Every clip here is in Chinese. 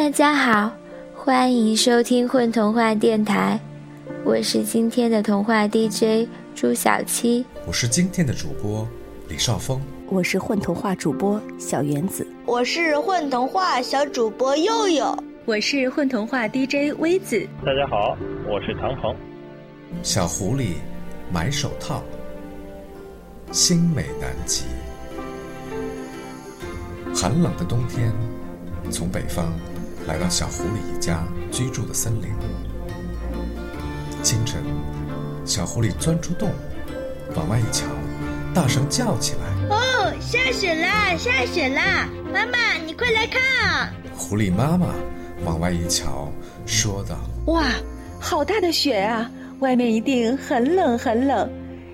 大家好，欢迎收听混童话电台，我是今天的童话 DJ 朱小七，我是今天的主播李少峰，我是混童话主播小原子，我是混童话小主播佑佑，我是混童话 DJ 微子。大家好，我是唐鹏。小狐狸买手套，心美南极。寒冷的冬天，从北方来到小狐狸一家居住的森林。清晨，小狐狸钻出洞，往外一瞧，大声叫起来：“哦，下雪啦！下雪啦！妈妈，你快来看啊！”狐狸妈妈往外一瞧，说道：“哇，好大的雪啊！外面一定很冷很冷。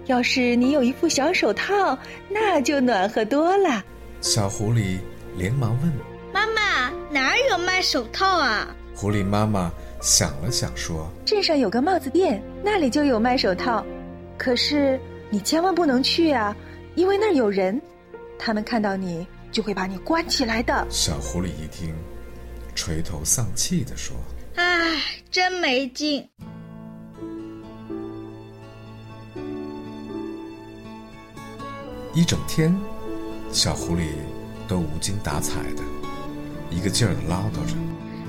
要是你有一副小手套，那就暖和多了。”小狐狸连忙问：“妈妈，哪儿有卖手套啊？”狐狸妈妈想了想说：“镇上有个帽子店，那里就有卖手套。可是你千万不能去啊，因为那儿有人，他们看到你就会把你关起来的。”小狐狸一听，垂头丧气地说：“唉，真没劲。”一整天。小狐狸都无精打采的，一个劲儿的唠叨着：“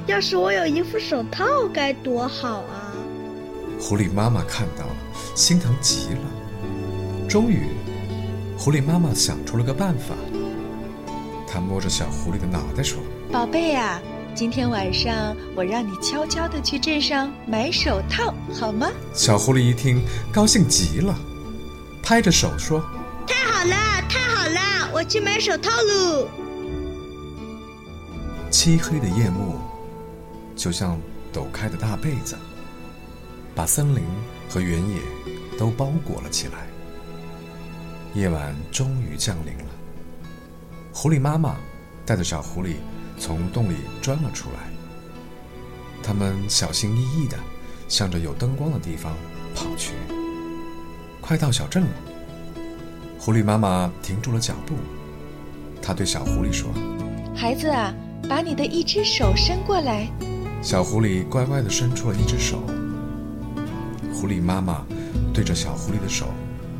要是我有一副手套该多好啊！”狐狸妈妈看到了，心疼极了。终于，狐狸妈妈想出了个办法。她摸着小狐狸的脑袋说：“宝贝呀，今天晚上我让你悄悄的去镇上买手套，好吗？”小狐狸一听，高兴极了，拍着手说：“太好了，太好了！”我去买手套喽。漆黑的夜幕，就像抖开的大被子，把森林和原野都包裹了起来。夜晚终于降临了。狐狸妈妈带着小狐狸从洞里钻了出来。他们小心翼翼地向着有灯光的地方跑去。快到小镇了。狐狸妈妈停住了脚步，她对小狐狸说：“孩子啊，把你的一只手伸过来。”小狐狸乖乖地伸出了一只手。狐狸妈妈对着小狐狸的手，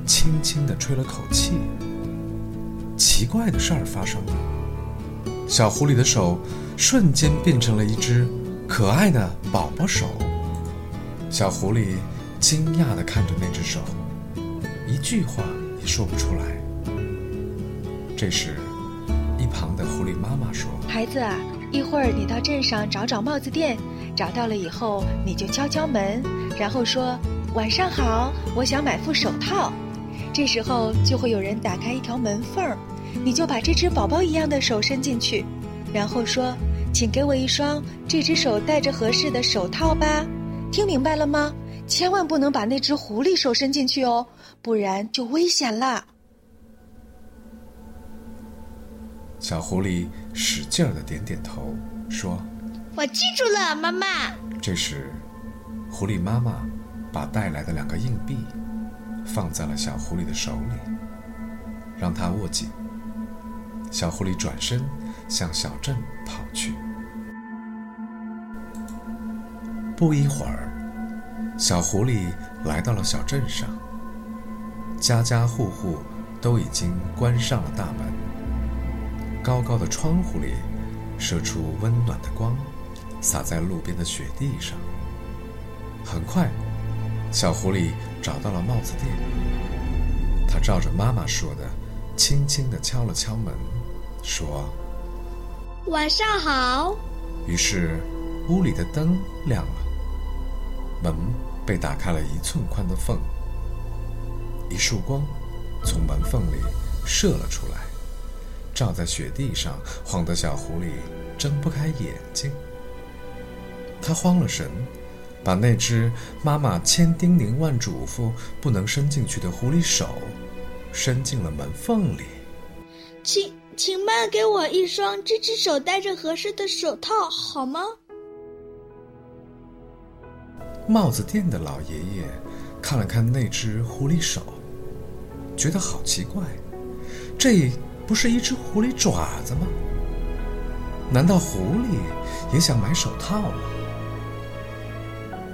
轻轻地吹了口气。奇怪的事儿发生了，小狐狸的手瞬间变成了一只可爱的宝宝手。小狐狸惊讶地看着那只手，一句话也。说不出来。这时，旁的狐狸妈妈说：“孩子啊，一会儿你到镇上找找帽子店，找到了以后你就敲敲门，然后说晚上好，我想买副手套。这时候就会有人打开一条门缝儿，你就把这只宝宝一样的手伸进去，然后说，请给我一双这只手戴着合适的手套吧。听明白了吗？”千万不能把那只狐狸手伸进去哦，不然就危险了。小狐狸使劲儿的点点头，说：“我记住了，妈妈。”这时，狐狸妈妈把带来的两个硬币放在了小狐狸的手里，让它握紧。小狐狸转身向小镇跑去。不一会儿。小狐狸来到了小镇上，家家户户都已经关上了大门。高高的窗户里射出温暖的光，洒在路边的雪地上。很快，小狐狸找到了帽子店。他照着妈妈说的，轻轻地敲了敲门，说：“晚上好。”于是，屋里的灯亮了，门。被打开了一寸宽的缝，一束光从门缝里射了出来，照在雪地上，晃得小狐狸睁不开眼睛。他慌了神，把那只妈妈千叮咛万嘱咐不能伸进去的狐狸手伸进了门缝里。请请卖给我一双这只手戴着合适的手套好吗？帽子店的老爷爷看了看那只狐狸手，觉得好奇怪，这不是一只狐狸爪子吗？难道狐狸也想买手套吗？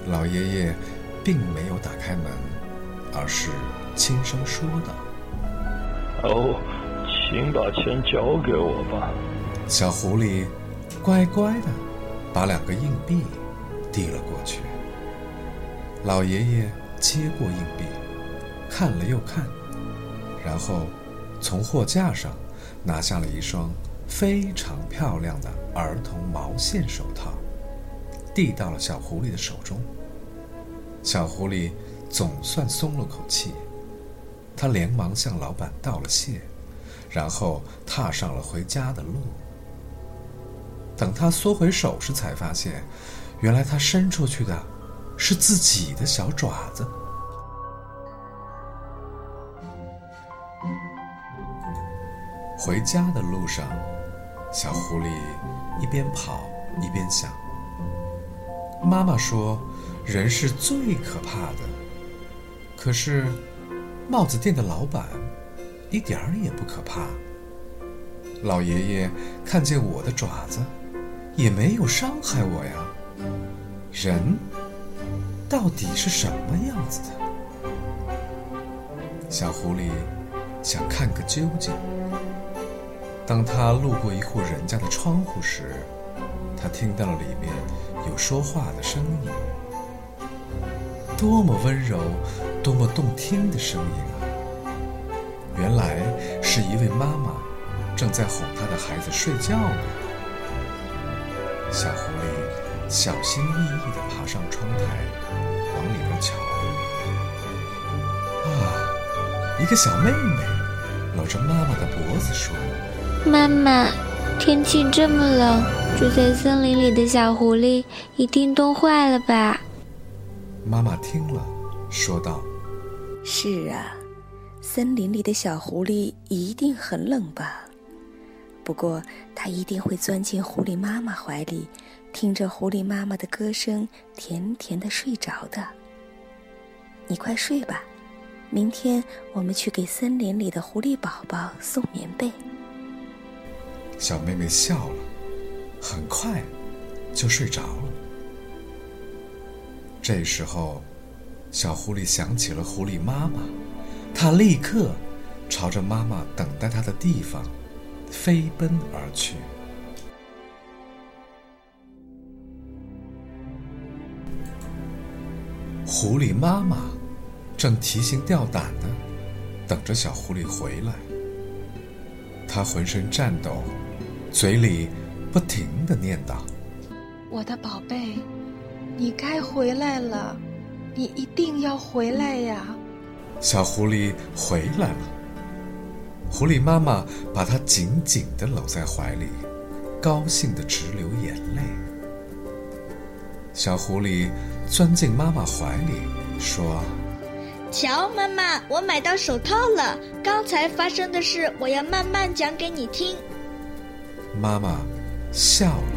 老爷爷并没有打开门，而是轻声说道：“哦，请把钱交给我吧。”小狐狸乖乖的把两个硬币递了过去。老爷爷接过硬币，看了又看，然后从货架上拿下了一双非常漂亮的儿童毛线手套，递到了小狐狸的手中。小狐狸总算松了口气，他连忙向老板道了谢，然后踏上了回家的路。等他缩回手时，才发现，原来他伸出去的是自己的小爪子。回家的路上，小狐狸一边跑一边想：妈妈说，人是最可怕的。可是，帽子店的老板一点儿也不可怕。老爷爷看见我的爪子。也没有伤害我呀。人到底是什么样子的？小狐狸想看个究竟。当他路过一户人家的窗户时，他听到了里面有说话的声音。多么温柔，多么动听的声音啊！原来是一位妈妈正在哄她的孩子睡觉呢。小狐狸小心翼翼地爬上窗台，往里头瞧。啊，一个小妹妹搂着妈妈的脖子说：“妈妈，天气这么冷，住在森林里的小狐狸一定冻坏了吧？”妈妈听了，说道：“是啊，森林里的小狐狸一定很冷吧。”不过，它一定会钻进狐狸妈妈怀里，听着狐狸妈妈的歌声，甜甜的睡着的。你快睡吧，明天我们去给森林里的狐狸宝宝送棉被。小妹妹笑了，很快就睡着了。这时候，小狐狸想起了狐狸妈妈，它立刻朝着妈妈等待它的地方。飞奔而去。狐狸妈妈正提心吊胆的等着小狐狸回来。它浑身颤抖，嘴里不停的念叨：“我的宝贝，你该回来了，你一定要回来呀！”小狐狸回来了。狐狸妈妈把它紧紧的搂在怀里，高兴的直流眼泪。小狐狸钻进妈妈怀里，说：“瞧，妈妈，我买到手套了。刚才发生的事，我要慢慢讲给你听。”妈妈笑了。